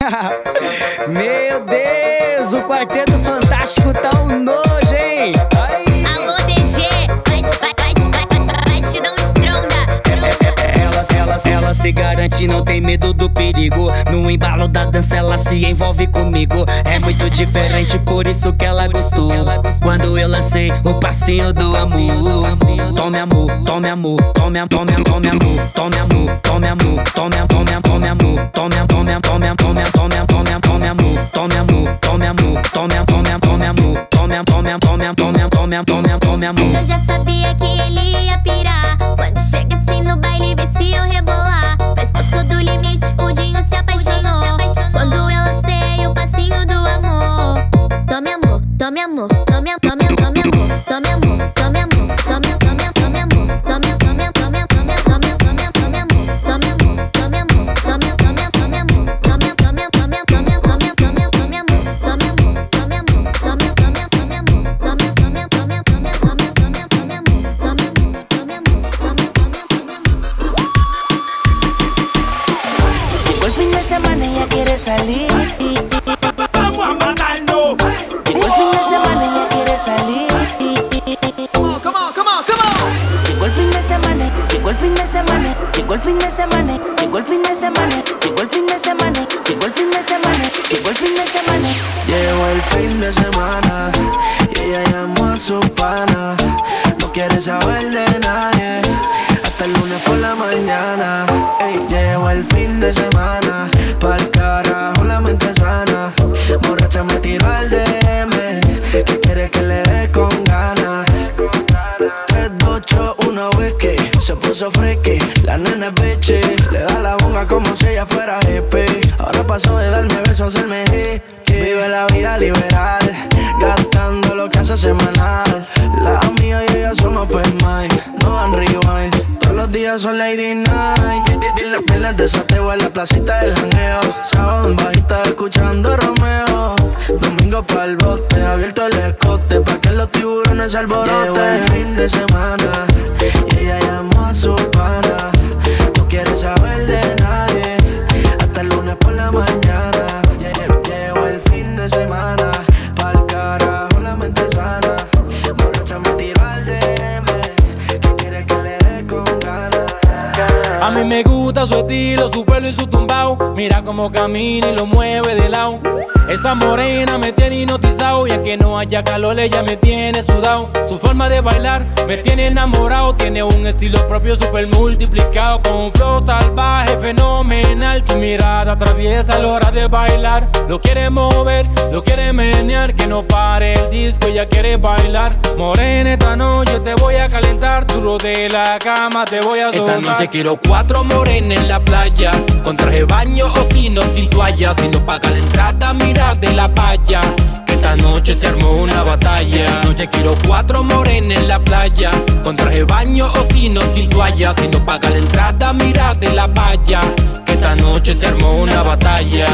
Meu Deus, o Quarteto Fantástico tá um nojo, hein? Ela, se garante, não tem medo do perigo. No embalo da dança, ela se envolve comigo. É muito diferente, por isso que ela gostou. Quando eu lancei o passinho do amor. Tome amor, tome amor, tome, tome, tome amor, tome amor, tome amor, tome, tome, tome amor, tome, tome, tome, tome, tome, tome, tome amor, tome amor, tome amor, tome, tome, tome amor, tome, tome, tome, tome, tome, tome, tome amor. Eu já sabia que ele ia pirar. Quando chega assim no baile, vê se eu rebolar. Mas passou do limite, o Dinho se apaixonou. Quando eu lancei o passinho do amor. Tome amor, tome amor, tome, amor, tome amor, tome amor, salir. Vamos a matarnos. Llegó el fin de semana y ella quiere salir. Come on, come on, come on. Llegó el fin de semana, llegó el fin de semana, llegó el fin de semana, llegó el fin de semana, llegó el fin de semana, llegó el fin de semana, llegó el fin de semana. Llegó el fin de semana y ella llamó a su pana. No quiere saber de nadie hasta el lunes por la mañana. Ey, llegó el fin de semana, Borracha me tiró al DM, que quiere que le dé con ganas. 3, 2, 8, 1, whisky Se puso friki, la nena es bitchy. Le da la bonga como si ella fuera hippie. Ahora pasó de darme besos a hacerme hickey. Vive la vida liberal Gastando lo que hace semanal. La amiga y ella son open mind No rewind. Todos los días son lady night. Las piernas de sateo en la placita del janeo Sábado en bajita escuchando Romeo. Domingo pa'l bote Abierto el escote Pa' que los tiburones alboroten. Llegó el fin de semana Y ella llamó a su pana. No quiere saber de nadie Hasta el lunes por la mañana. Lle- Llegó el fin de semana mí me gusta su estilo, su pelo y su tumbao. Mira cómo camina y lo mueve de lado. Esa morena me tiene hipnotizado y aunque no haya calor ella me tiene sudado. Su forma de bailar me tiene enamorado. Tiene un estilo propio super multiplicado con un flow salvaje fenomenal. Tu mirada atraviesa a la hora de bailar. Lo quiere mover, lo quiere menear, que no pare el disco ella quiere bailar. Morena esta noche te voy a calentar, duro de la cama te voy a Esta soltar. noche quiero cuatro morenas en la playa Con traje baño o si no sin toalla Si no paga la entrada, mira de la valla Que esta noche se armó una batalla noche quiero cuatro morenas en la playa Con traje baño o si no sin toalla Si no paga la entrada, mira de la valla Que esta noche se armó una batalla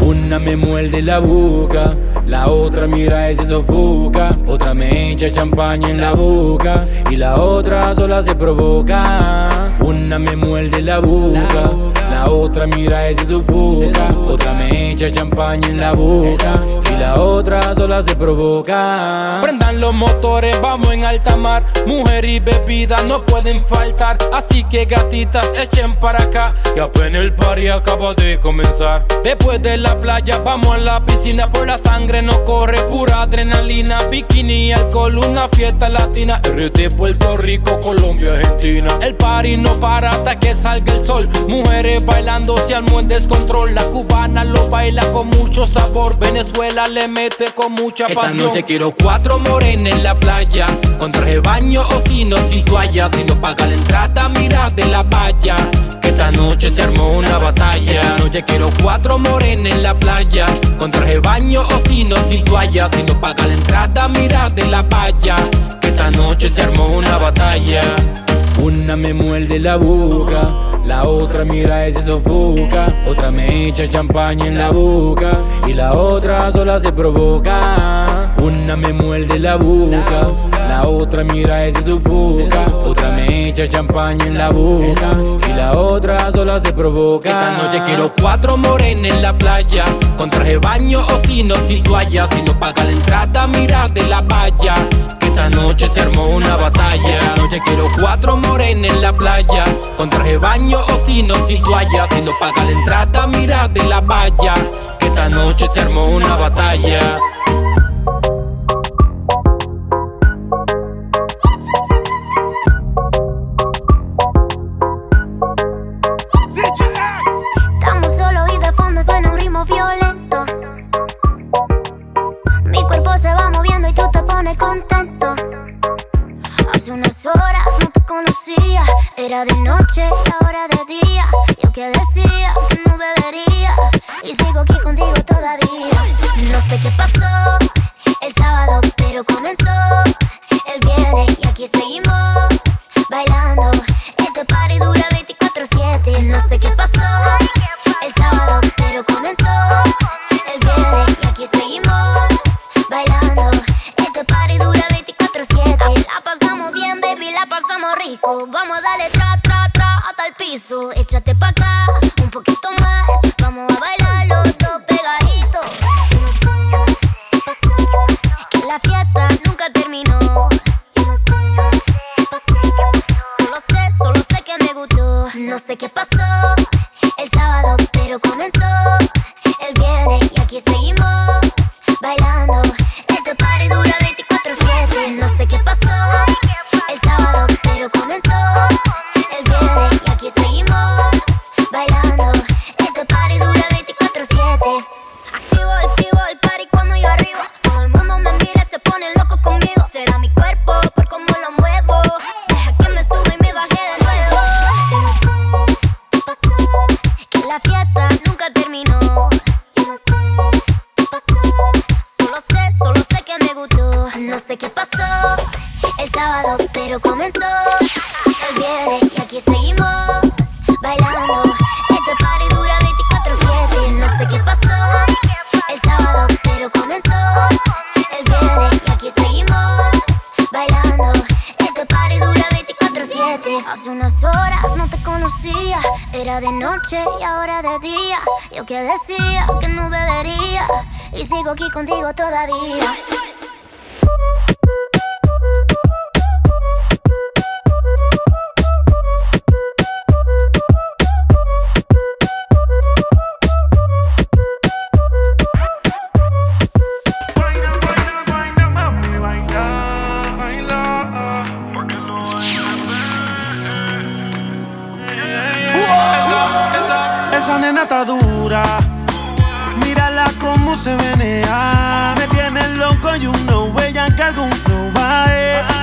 Una me muerde la boca, la otra mira y se sofoca. Otra me echa champaña en la boca y la otra sola se provoca. Una me muerde la boca, la otra mira y se sofoca. Otra me echa champaña en la boca y la otra sola se provoca. Prendan los motores, vamos en alta mar. Mujer y bebida no pueden faltar. Así que gatitas, echen para acá. Que apenas el party acaba de comenzar. Después de la playa, vamos a la piscina. Por la sangre nos corre pura adrenalina. Bikini, alcohol, una fiesta latina. RT, Puerto Rico, Colombia, Argentina. El party no para hasta que salga el sol. Mujeres bailando, se armó en descontrol. La cubana lo baila con mucho sabor. Venezuela le mete con mucha Esta pasión. noche quiero cuatro morenas en la playa Con traje baño o si no sin toalla Si no paga la entrada, mira de la valla Que esta noche se armó una batalla Esta noche quiero cuatro morenas en la playa Con traje baño o si no sin toalla Si no paga la entrada, mira de la valla Que esta noche se armó una batalla una me muerde la boca, la otra mira y se sofoca. Otra me echa champaña en la boca y la otra sola se provoca. Una me muerde la boca, la otra mira y se sofoca. Otra me echa champaña en la boca y la otra sola se provoca. Esta noche quiero cuatro morenes en la playa, con traje baño o si no, sin toalla. Si no paga la entrada, mirate la valla. Esta noche se armó una batalla. Esta noche quiero cuatro morenas en la playa. Con traje baño o si no, si toalla. Si no paga la entrada, mira de la valla. Que esta noche se armó una batalla. shit. Esa nena. Mírala cómo se venea. Me tiene loco y uno huella que algún flow va. a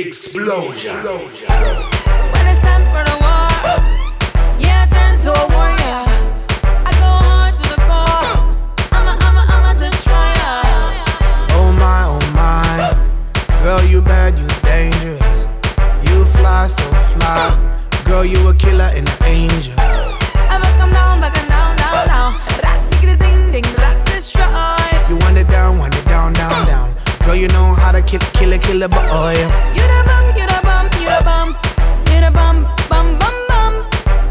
explosion. explosion. You you you you.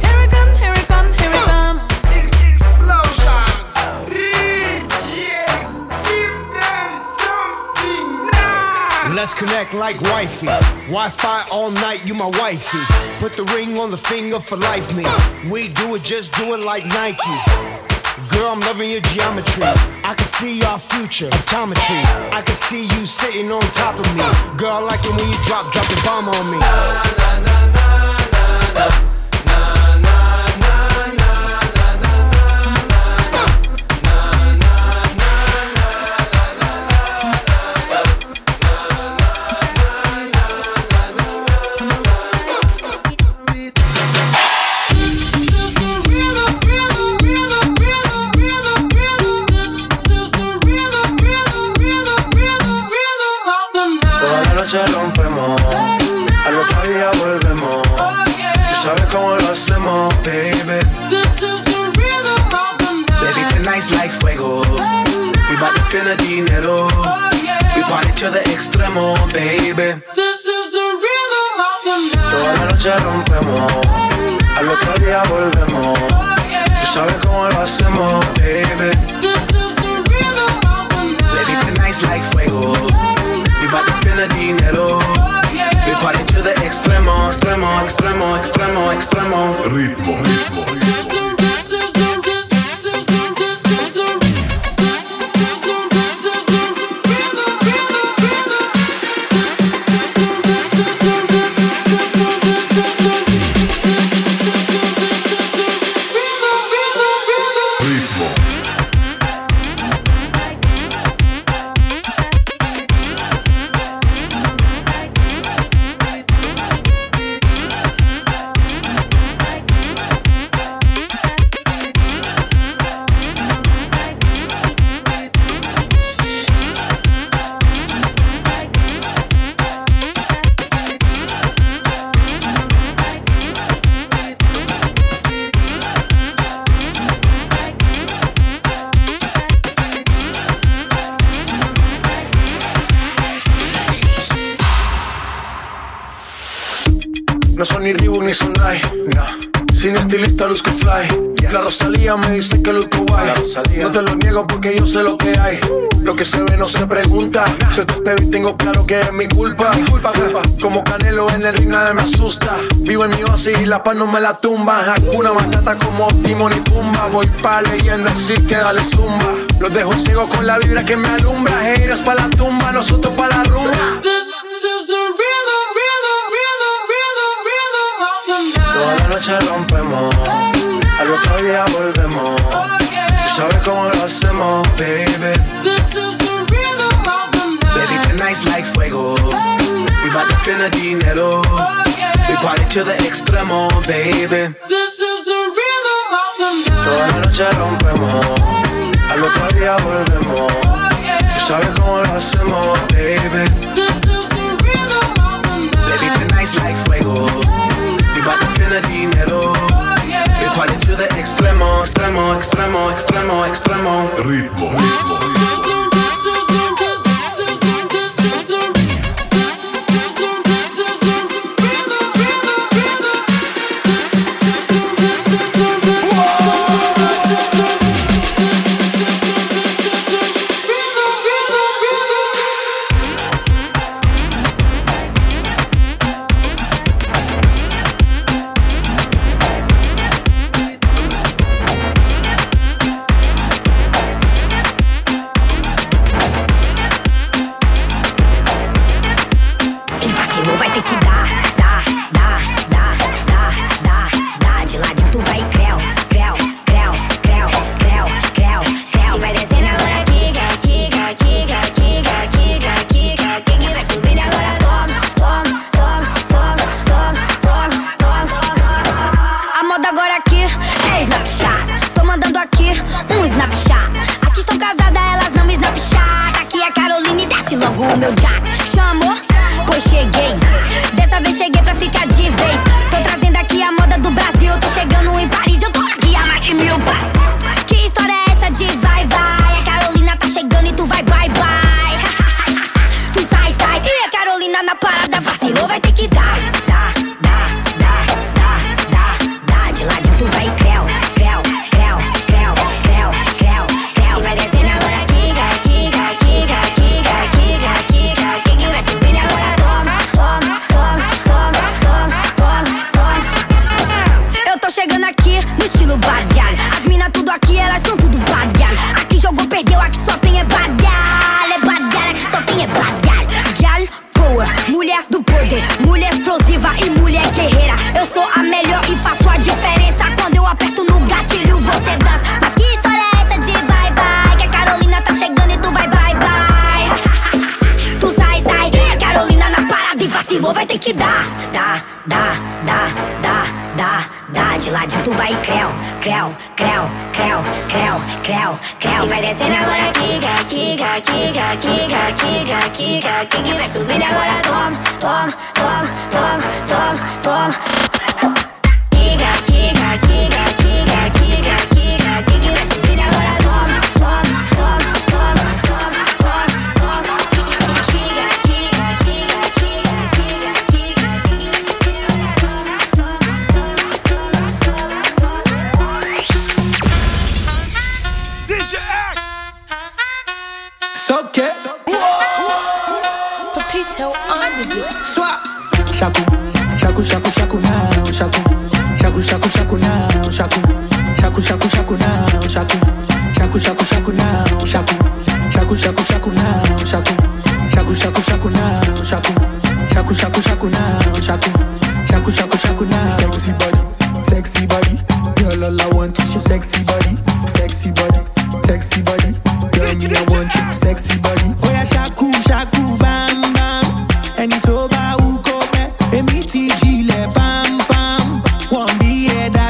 Here it come, here it come, here it come. It's explosion. Yeah, give them something nice. Let's connect like wifey. Wi-Fi all night, you my wifey. Put the ring on the finger for life, me. We do it, just do it like Nike. Girl, I'm loving your geometry. I can see our future, optometry. I can see you sitting on top of me. Girl, I like it when you drop, drop the bomb on me. La, la, la, This is the rhythm of the. Toda la noche rompemos, al otro día volvemos. Tú sabes cómo lo hacemos, baby. This is the rhythm of the night. Lady, tonight's like fuego. We bout to spend the dinero. Oh, yeah. We party to the extremo, extremo, extremo, extremo, extremo. Ritmo, ritmo. ritmo. se pregunta. Yo te espero y tengo claro que es mi culpa. Mi culpa, culpa. Como Canelo en el ring nadie me asusta. Vivo en mi oasis y la paz no me la tumba. Hakuna Matata como Timon y Pumba. Voy pa' leyenda así que dale zumba. Los dejo ciego con la vibra que me alumbra. Heiras pa' la tumba, nosotros pa' la rumba. This, this Toda la noche rompemos, al otro día volvemos. Tú sabes cómo lo hacemos, baby like fuego. We bout to spend the dinero. We to the extremo, baby. This is the rhythm of. Toda la noche rompemos. Oh. Al volvemos. Tú sabes cómo lo hacemos, baby. This is the rhythm of like fuego. We bout the dinero. We party to the extremo, extremo, extremo, extremo, extremo.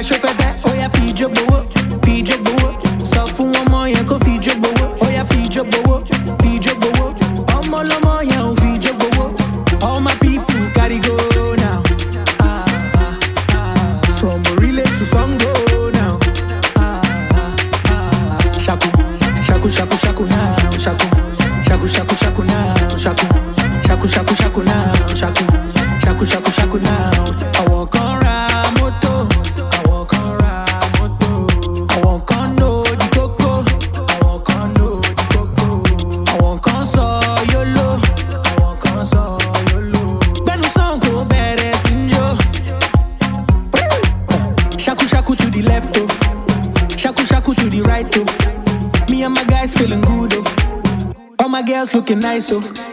chauffeur looking nice, so.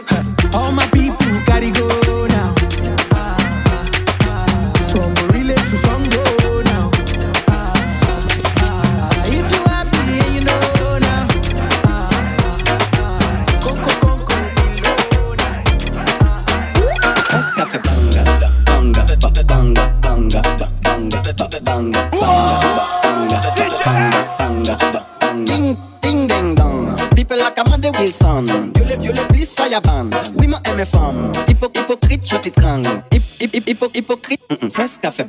press café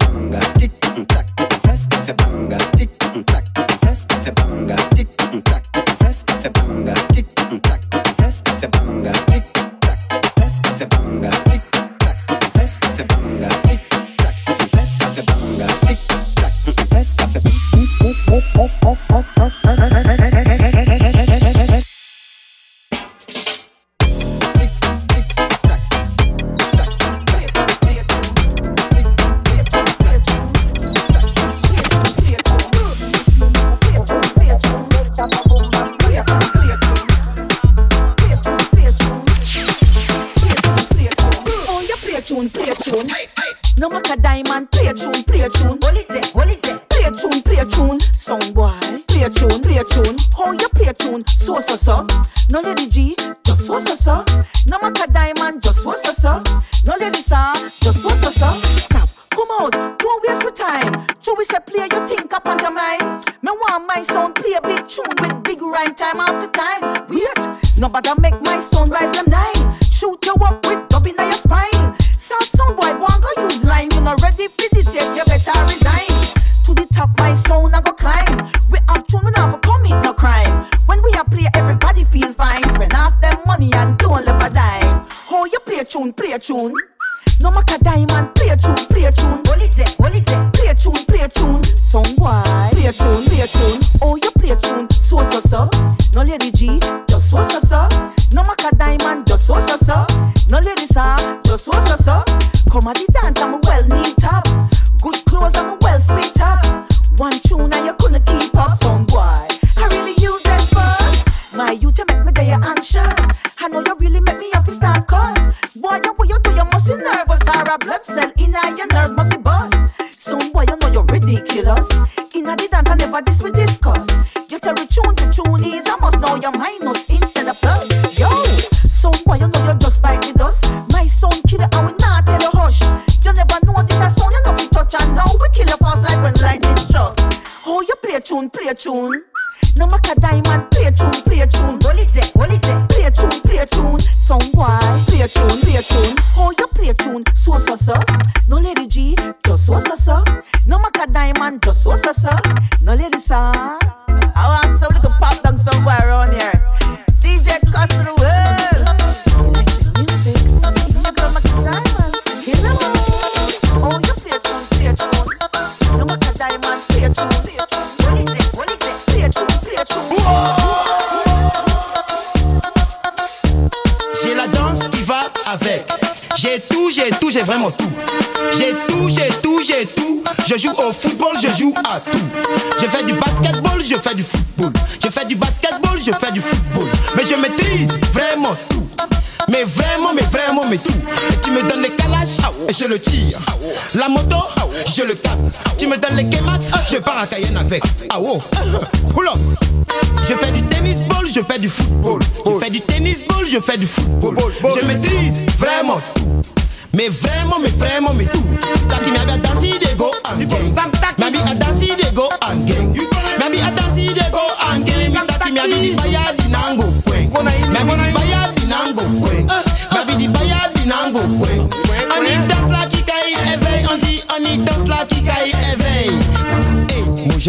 Nobody make my sunrise them night.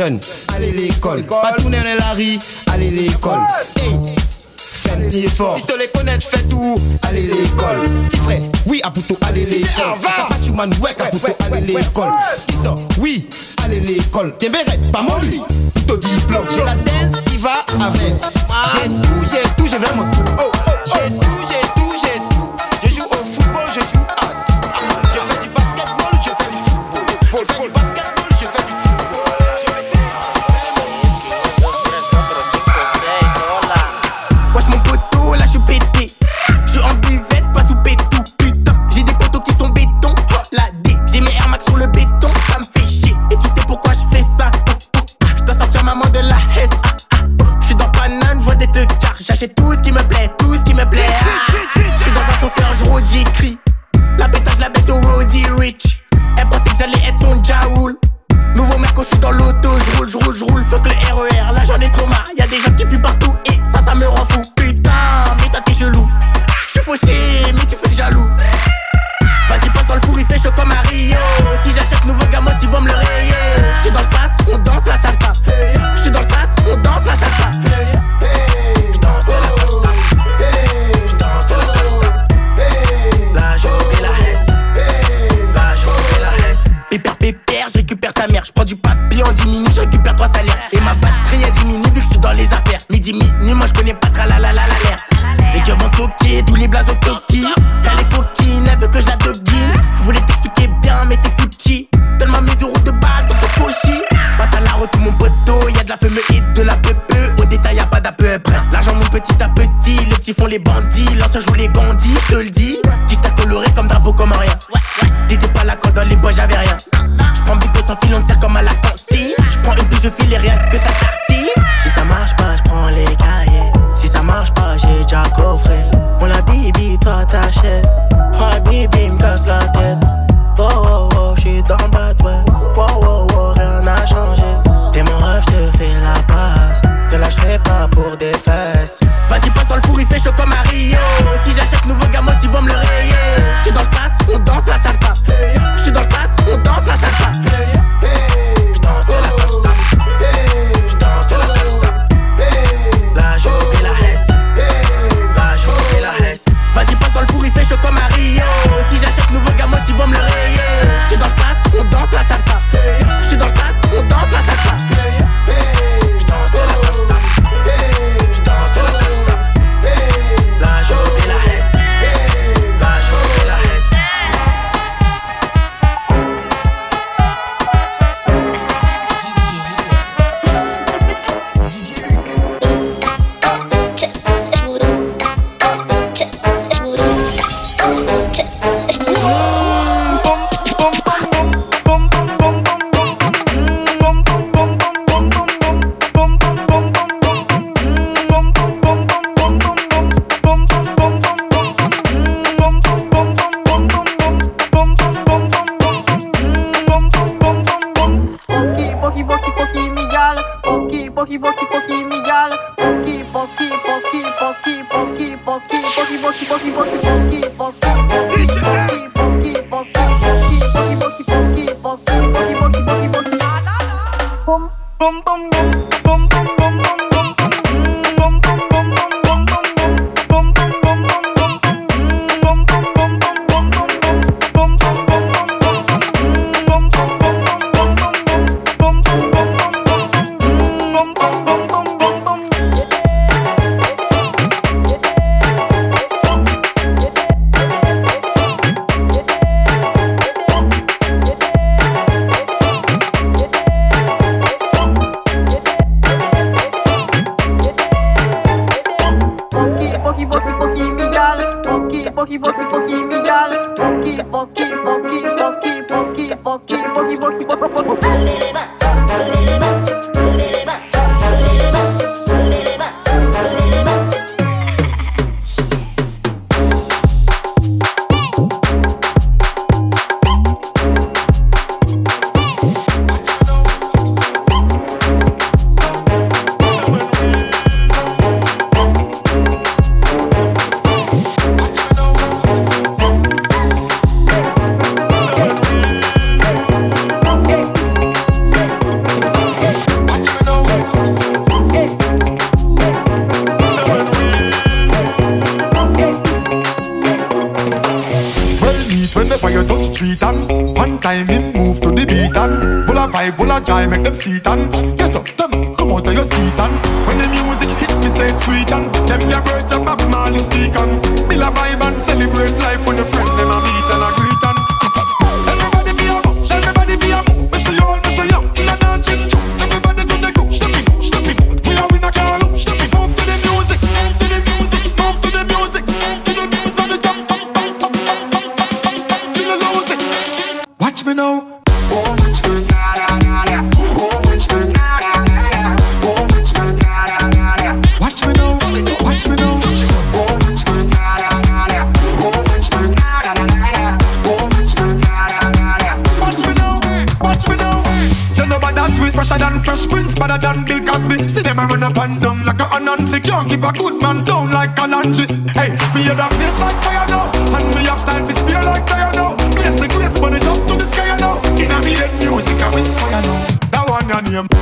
Allez l'école, pas tourner dans la allez l'école. Hey. Fais un effort, si te les connaître, fais tout, allez l'école. Petit frère, oui, à plutôt Allez l'école. Va, à l'école. Oui, allez l'école. T'es bête, pas mon lit. Tout diplôme, j'ai la danse qui va avec. J'ai tout, j'ai tout, j'ai vraiment tout. Oh, oh, oh. J'ai tout. C'est tout. One time in, move to the beat and Bula a vibe, bull a jive, make them seat and Get up, turn up, come out of your seat and When the music hit, me say it's sweet and me your words up, Bob Marley speak and Bula a vibe and celebrate life when your friends. me run up and down like a Anansi Can't keep a good man down like a Kalanji Hey, me hear that bass like fire now. And me have style for spear like fire now. Place the grace, burn it up to the sky now Inna me head music, I whisper now That one your name.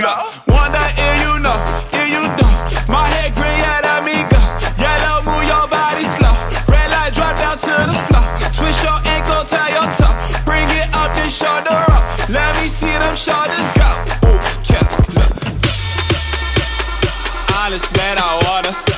nigga. One night, yeah, you know, yeah, you don't, My head green, yeah, that me go. Yellow, move your body slow. Red light, drop down to the floor. Twist your ankle, tie your toe. Bring it up, then shoulder up. Let me see them shoulders go. Ooh, yeah, look. Honest man, I wanna.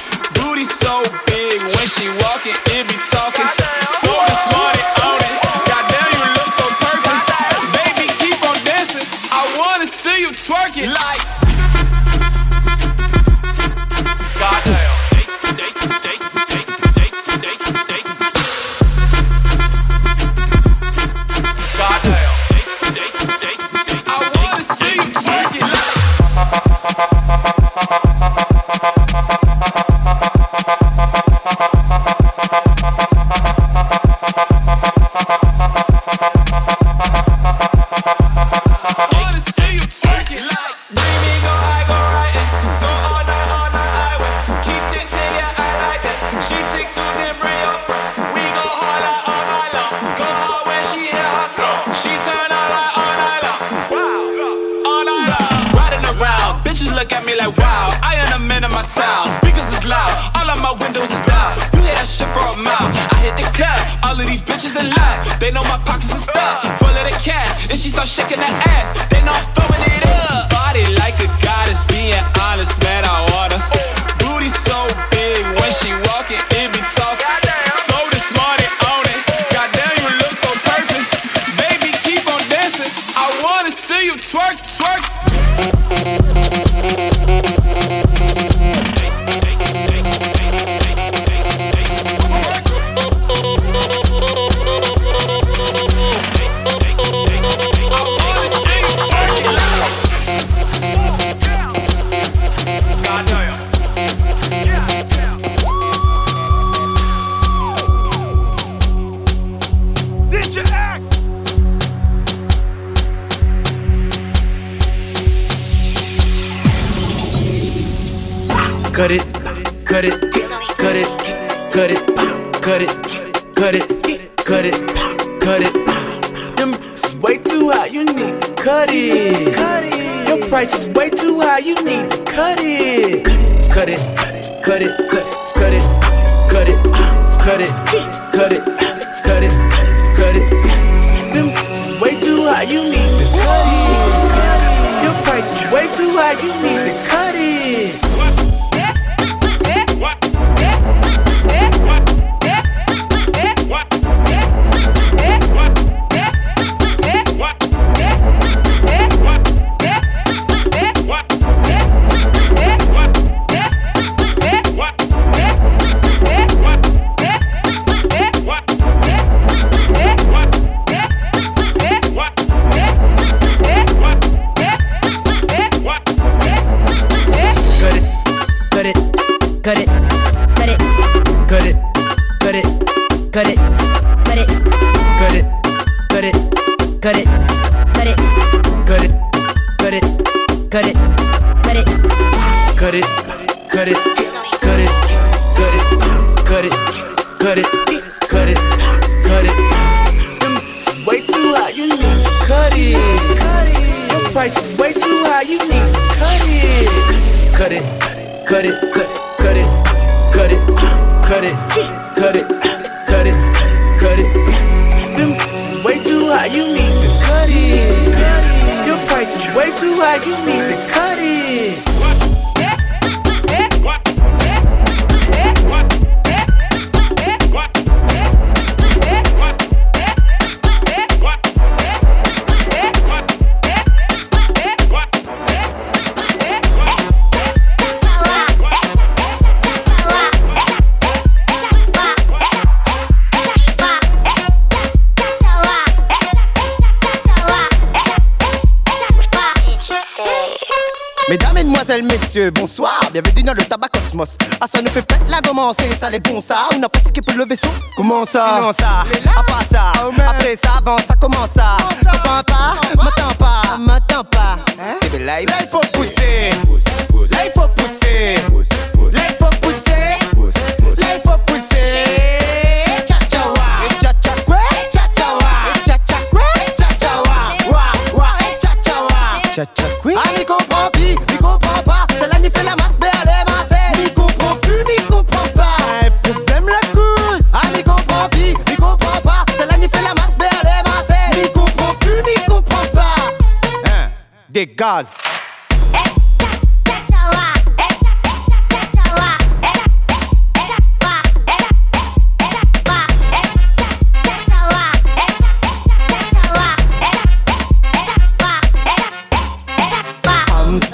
with it. Gaz.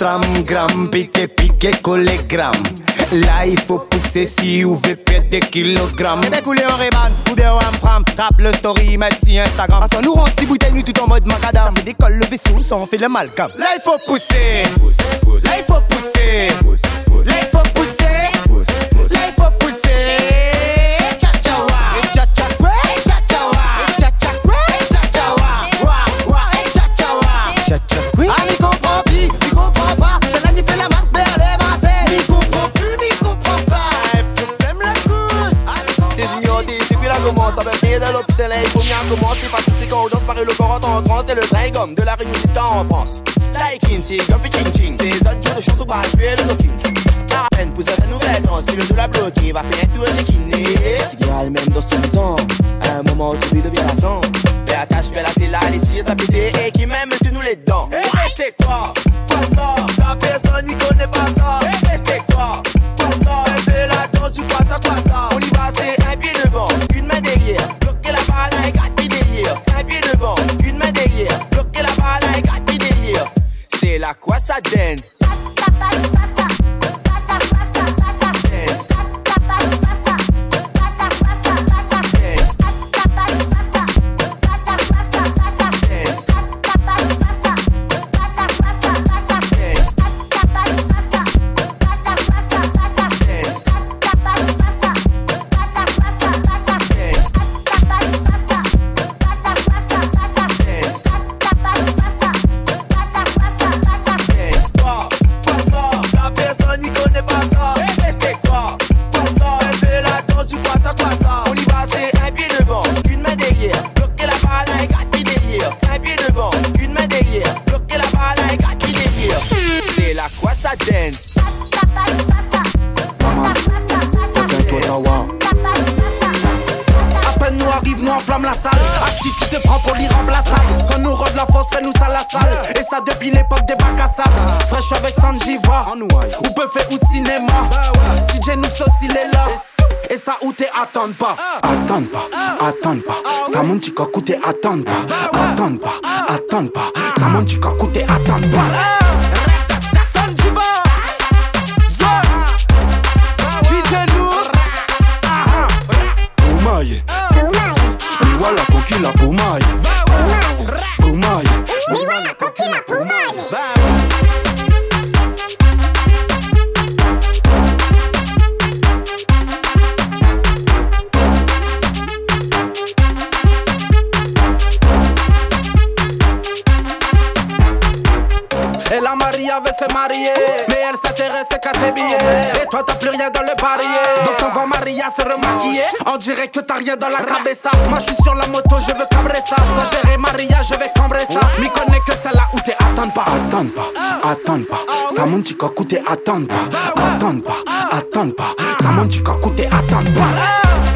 Amstram, gram, piqué, piqué, collé, gram. Là, il faut pousser si vous voulez perdre des kilogrammes. Eh ben, couler en ou bien en Amstram. Tape le story, mettre si Instagram. Parce qu'on nous rend si bouteille, nous tout en mode macadam. Ça fait décolle le vaisseau, ça on fait le malcam. Là, il faut pousser. Là, il faut pousser. Là, de la réunion en France. Like Kinsey, comme fait ching ching. C'est les autres jours de chance ou pas, suis le knocking À peine pour cette nouvelle danse Si le dos l'a bloqué, va faire tour chez Kiné. Tigral même dans son temps À un moment tu lui deviens la sang Mais attache, la c'est là, les cils, ça Et qui même tu nous les dents. Ben c'est quoi? Quoi ça? Ça personne n'y connaît pas Fraîche avec Sanjiva. Ou peut faire ou de cinéma. DJ nous aussi il est là. Et ça où t'es attends pas. Attends pas, attends pas. Ça monte chica coûte attends pas. Attends pas, attends pas. Ça monte chica coûte attends pas. Sanjiva. Zwa. DJ Pumaye. Dirait que t'as rien dans la cabeza. Moi je suis sur la moto je veux cabrer ça. Quand je verrai Maria je vais cambrer ça. M'y connais que celle-là où t'es attends pas. Attends pas, attends pas. Ça monte chica coûte attends pas. Attends pas, attends pas. Ça monte chica coûte attends pas.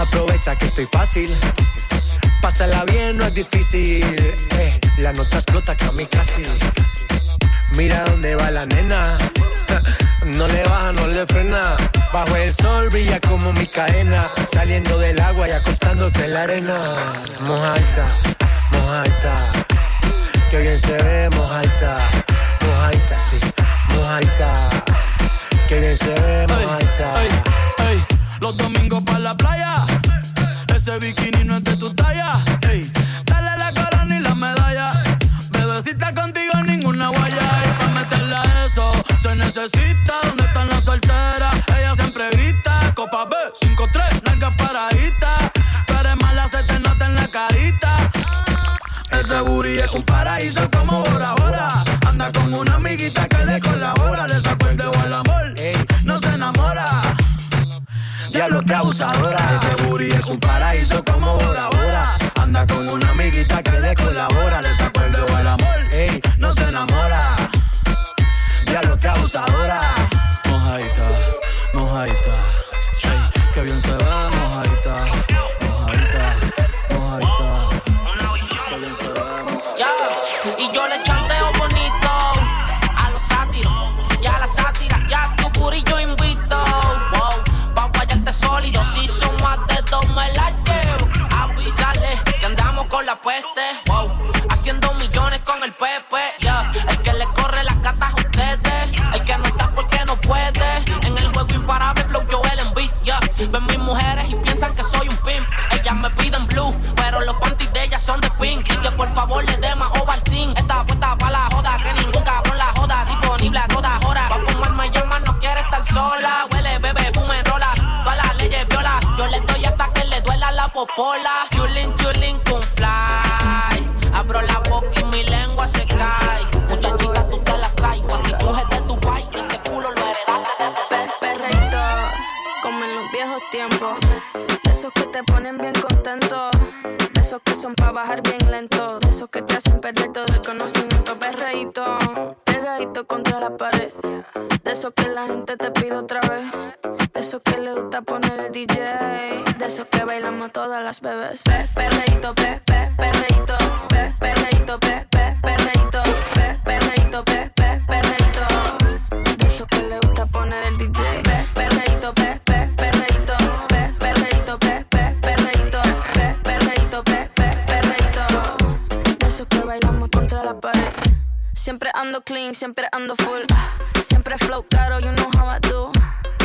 Aprovecha que estoy fácil. Pásala bien, no es difícil. Eh, la nota explota casi. Mira dónde va la nena. No le baja, no le frena. Bajo el sol brilla como mi cadena. Saliendo del agua y acostándose en la arena. Mojaita, mojaita. Que bien se ve, mojaita. Mojaita, sí. Mojaita. Que bien se ve, mojaita. Los domingos para la playa. Ese bikini no es de tu talla. Ey, dale la corona y la medalla. Bebecita contigo ninguna guaya. Y pa' meterle a eso se necesita. ¿Dónde están las solteras? Ella siempre grita. Copa B, 5-3, nalgas paraditas. Tú eres mala, se te nota en la carita. Ese booty es un paraíso como Bora Abusadora. Ese booty es un paraíso como Bora Bora. Anda con una amiguita que le colabora. Pe, perreíto, pe, pe, perreíto, pe, perreíto, pe, pe, perreíto, pe, perreíto, pe, pe, perreíto. De esos que le gusta poner el DJ. Pe, perreíto, pe, pe, perreíto, pe, perreíto, pe, pe, perreíto, pe, perreíto, pe, pe, perreíto. De esos que bailamos contra la pared. Siempre ando clean, siempre ando full. Siempre flow caro, you know how I do.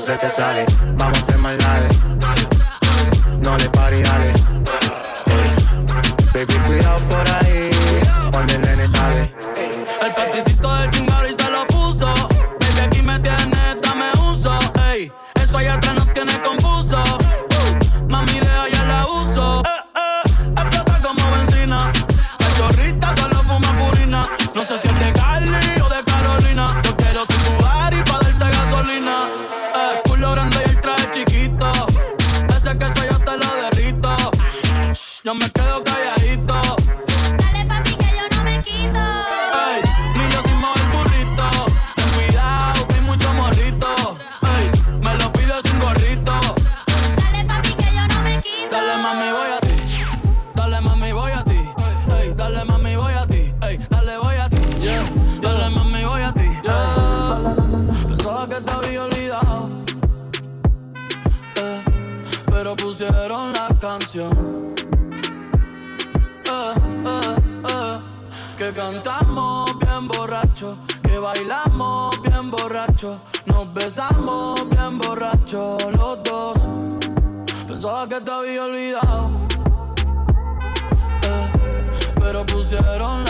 Se te sale. Vamos a más live. No le pare y dale. Pusieron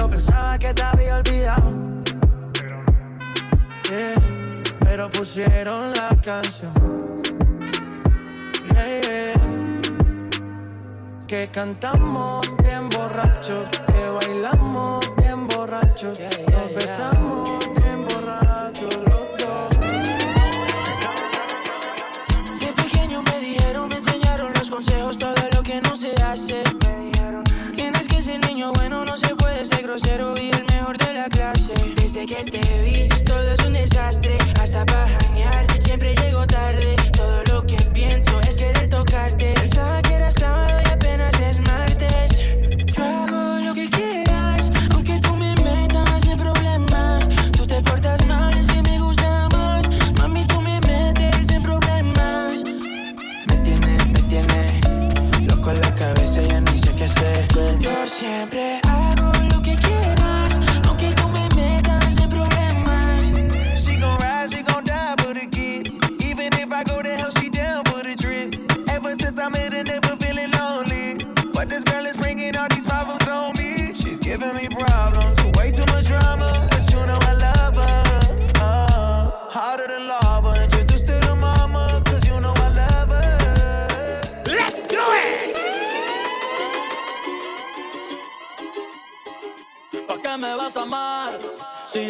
pensaba que te había olvidado. Yeah, pero pusieron la canción. Yeah, yeah. Que cantamos bien borrachos, que bailamos bien borrachos, nos besamos legendary.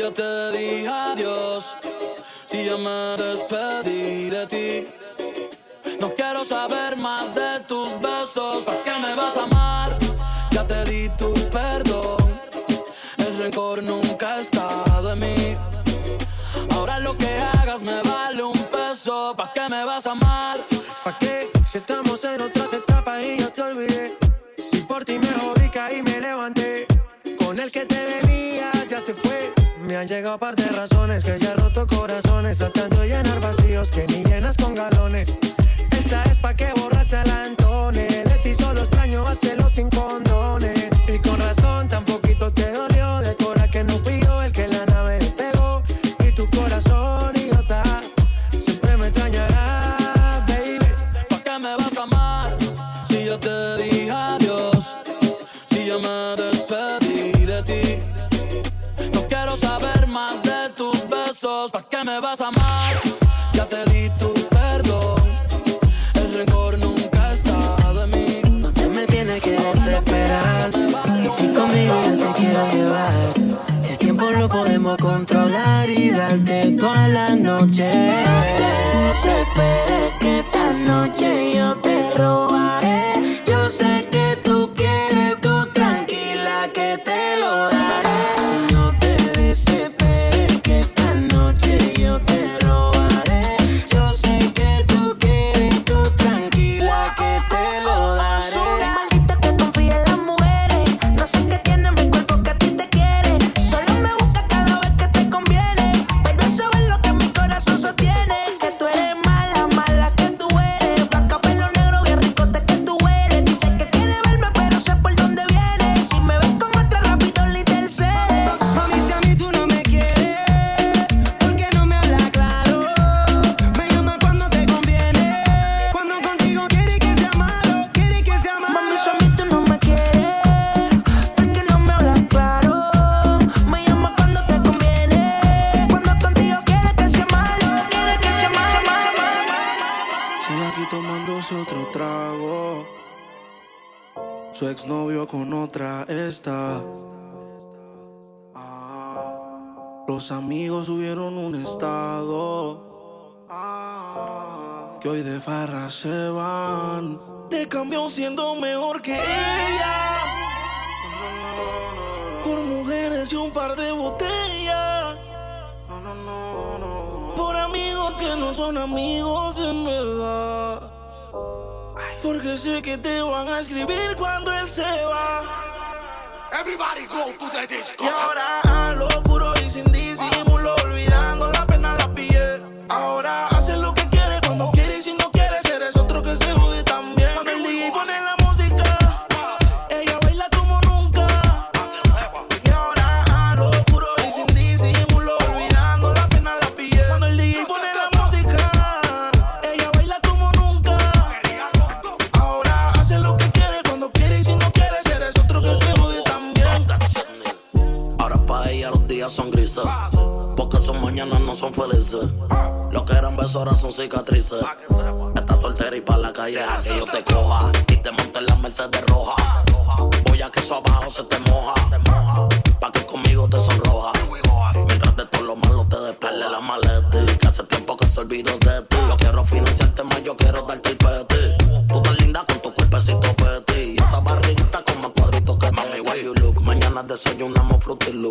yo te dije adiós, si yo me despedí de ti, no quiero saber más de tus besos. ¿Para qué me vas a amar? Ya te di tu perdón. El rencor nunca está de mí. Ahora lo que hagas me vale un peso. ¿Para qué me vas a amar? ¿Para qué? Si estamos han llegado par de razones que ya roto corazones a tanto llenar vacíos que ni llenas con galones. Esta es pa' que borracha la Porque sé que te van a escribir cuando él se va. Everybody go to the disco. Y ahora lo puro no son felices. Lo que eran besos ahora son cicatrices. Estás soltera y pa' la calle a que yo te coja y te monte en la Mercedes roja. Voy a que eso abajo se te moja. Pa' que conmigo te sonroja. Mientras de todo lo malo te despele la maleta. Que hace tiempo que se olvidó de ti. Yo quiero financiarte más, yo quiero dar darte el peti. Tú tan linda con tu cuerpecito peti. Y esa barriguita con más cuadritos que Mami, why you look? Mañana desayunamos frutilu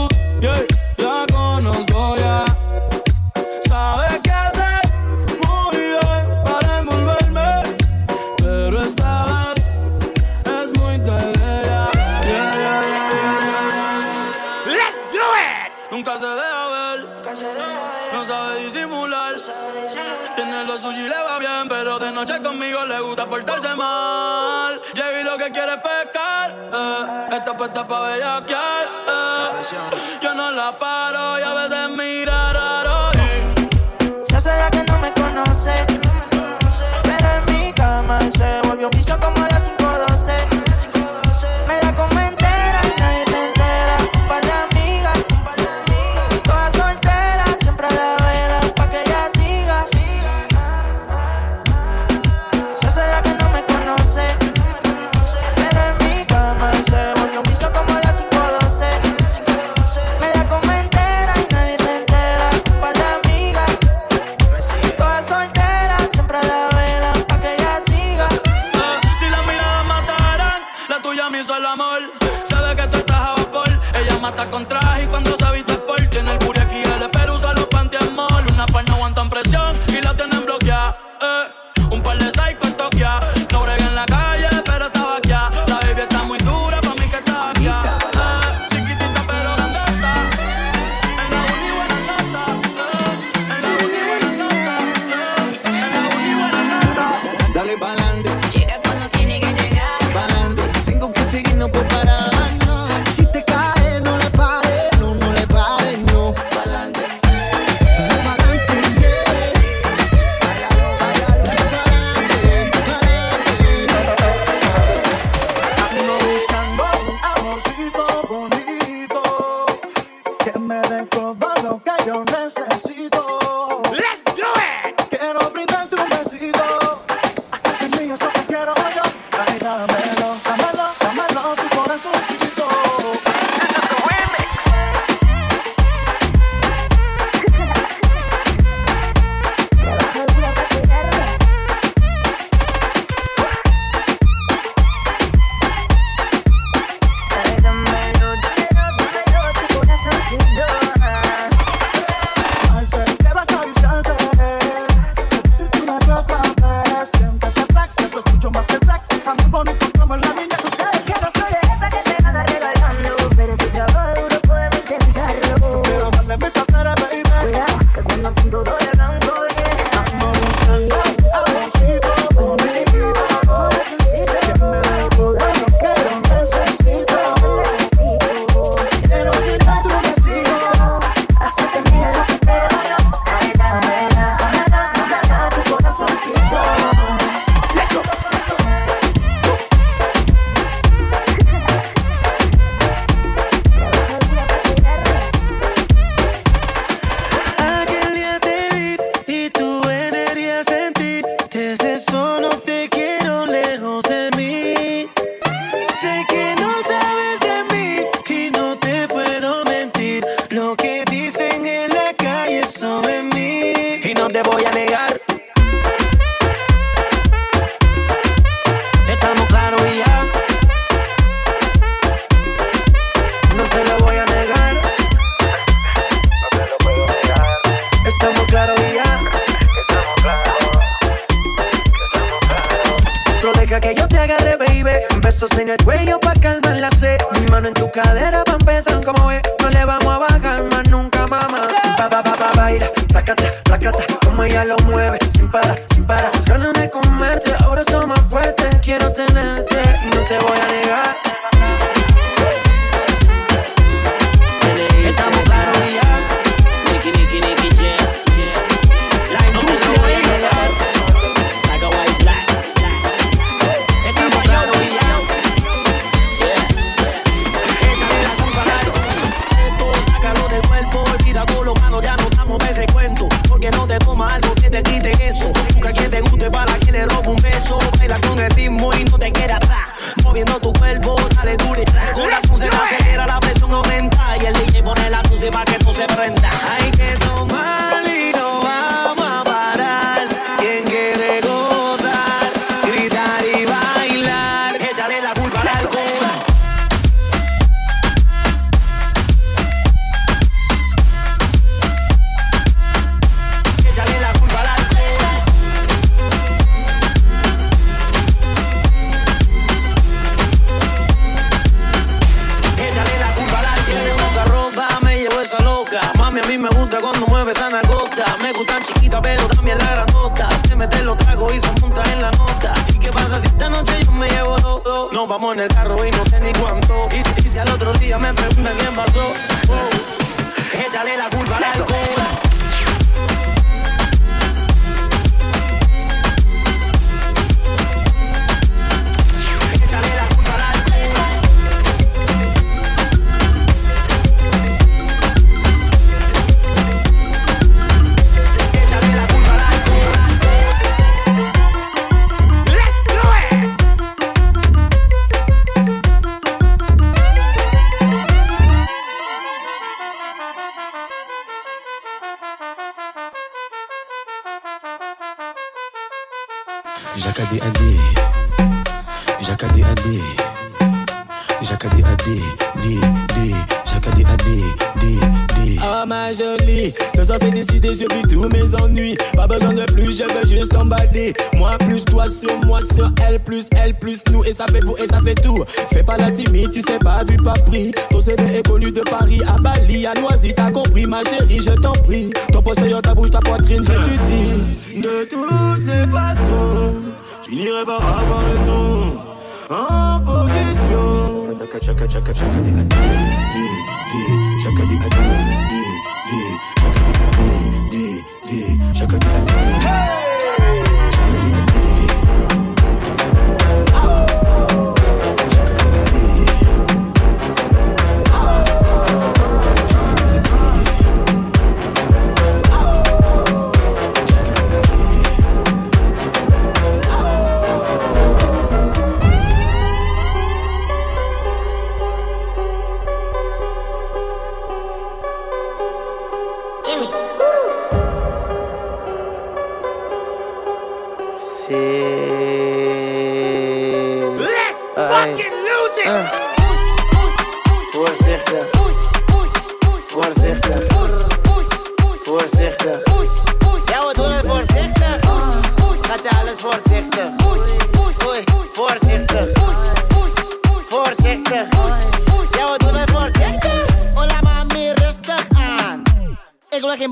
que quiere pescar. Eh. Esta puesta pa' bellaquear. Eh. Yo no la paro y a veces mira raro. Y... Se hace la que no me conoce. Pero en mi cama se volvió un como a las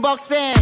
boxing.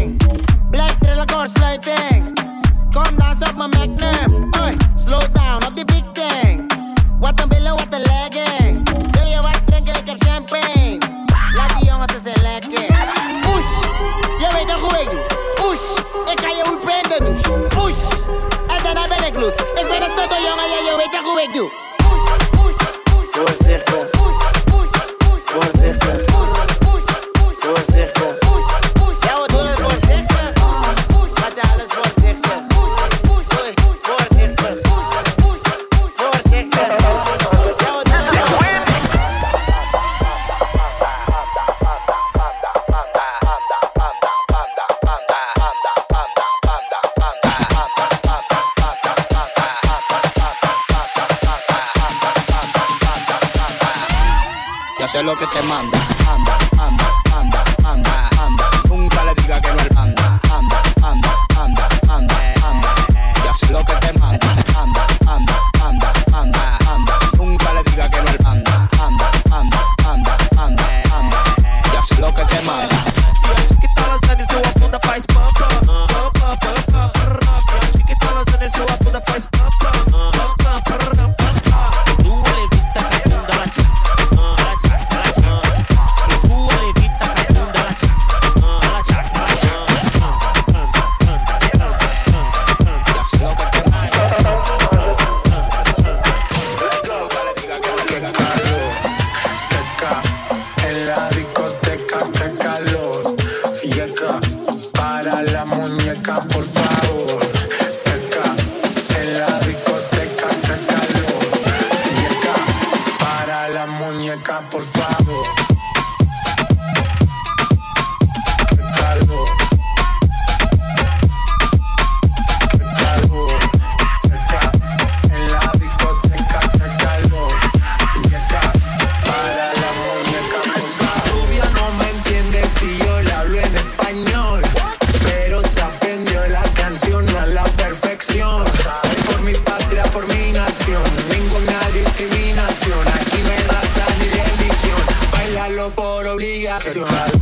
Obligación.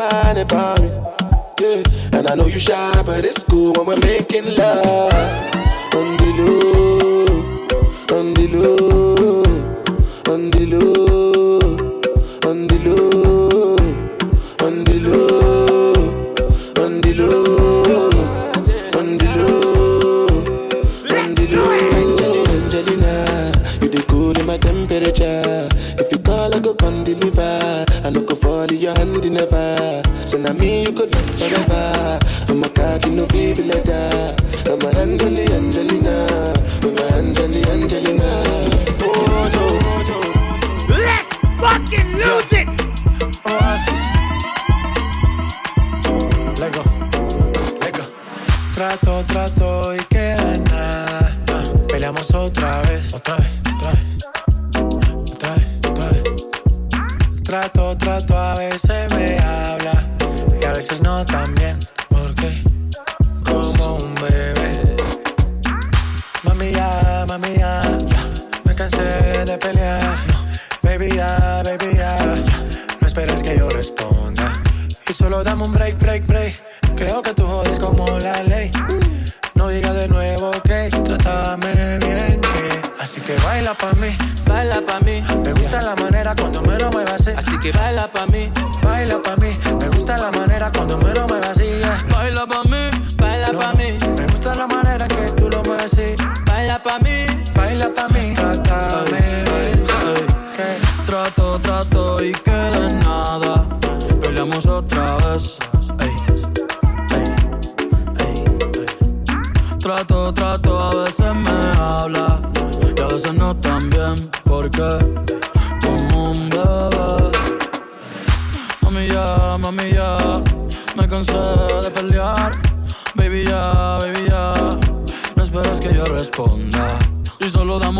about me. Yeah. And I know you shy, but it's cool when we're making love. de nuevo, que trátame bien, que así que baila pa' mí, baila pa' mí. Me gusta la manera cuando menos me vacía. Eh. Así que baila pa' mí, baila pa' mí. Me gusta la manera cuando menos me vacía. Eh. Baila pa' mí, baila pa' mí. Me gusta la manera que tú lo mueves así. Baila pa' mí, baila pa' mí.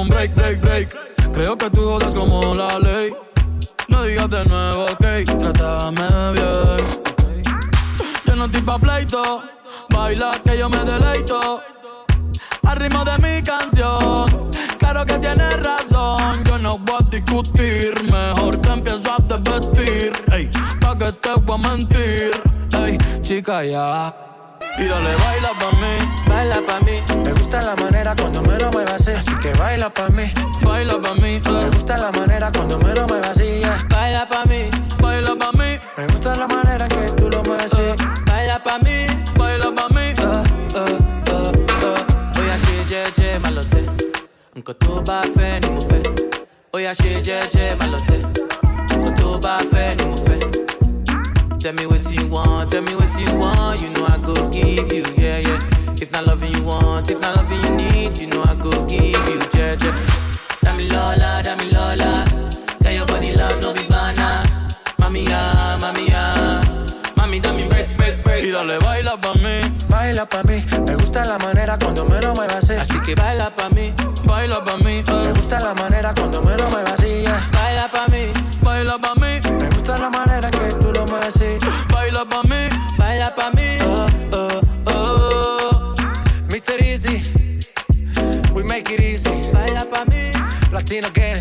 un break, break, break. Creo que tú jodas como la ley. No digas de nuevo, ok, trátame bien. Yo no estoy pa' pleito, baila que yo me deleito. Al ritmo de mi canción, claro que tienes razón. Yo no voy a discutir, mejor te empiezas a vestir. Ey, pa' que te voy a mentir, ey, chica ya. Y dale, baila pa' mí, baila pa' mí gusta la manera cuando menos me vacía. Así que baila pa' mí, baila pa' mí. Me gusta la manera cuando menos me vacía. Eh. Baila pa' mí, baila pa' mí. Me gusta la manera que tú lo mueves. baila pa' mí, baila pa' mí. Ah, ah, ah, Voy así, ye, ye, malote. Aunque tú vas fe, ni mufe. Voy así, ye, ye, malote. Aunque tú vas fe, ni mufe. Tell me what you want, tell me what you want. You know I go give you, yeah, yeah. If not loving you want, if not loving you need, you know I could give you jeje. Dami Lola, Dami Lola. Can your body love no be bana? Mami ya, mami ya. Mami, dame break, break, break. Y dale, baila pa' mí. Baila pa' mí, me gusta la manera cuando me vacía. Así que baila pa' mí, baila pa' mí. eh. Me gusta la manera cuando me vacía. Baila pa' mí, baila pa' mí. Me gusta la manera que tú lo mueves así. Baila pa' mí, baila pa' mí. Latino que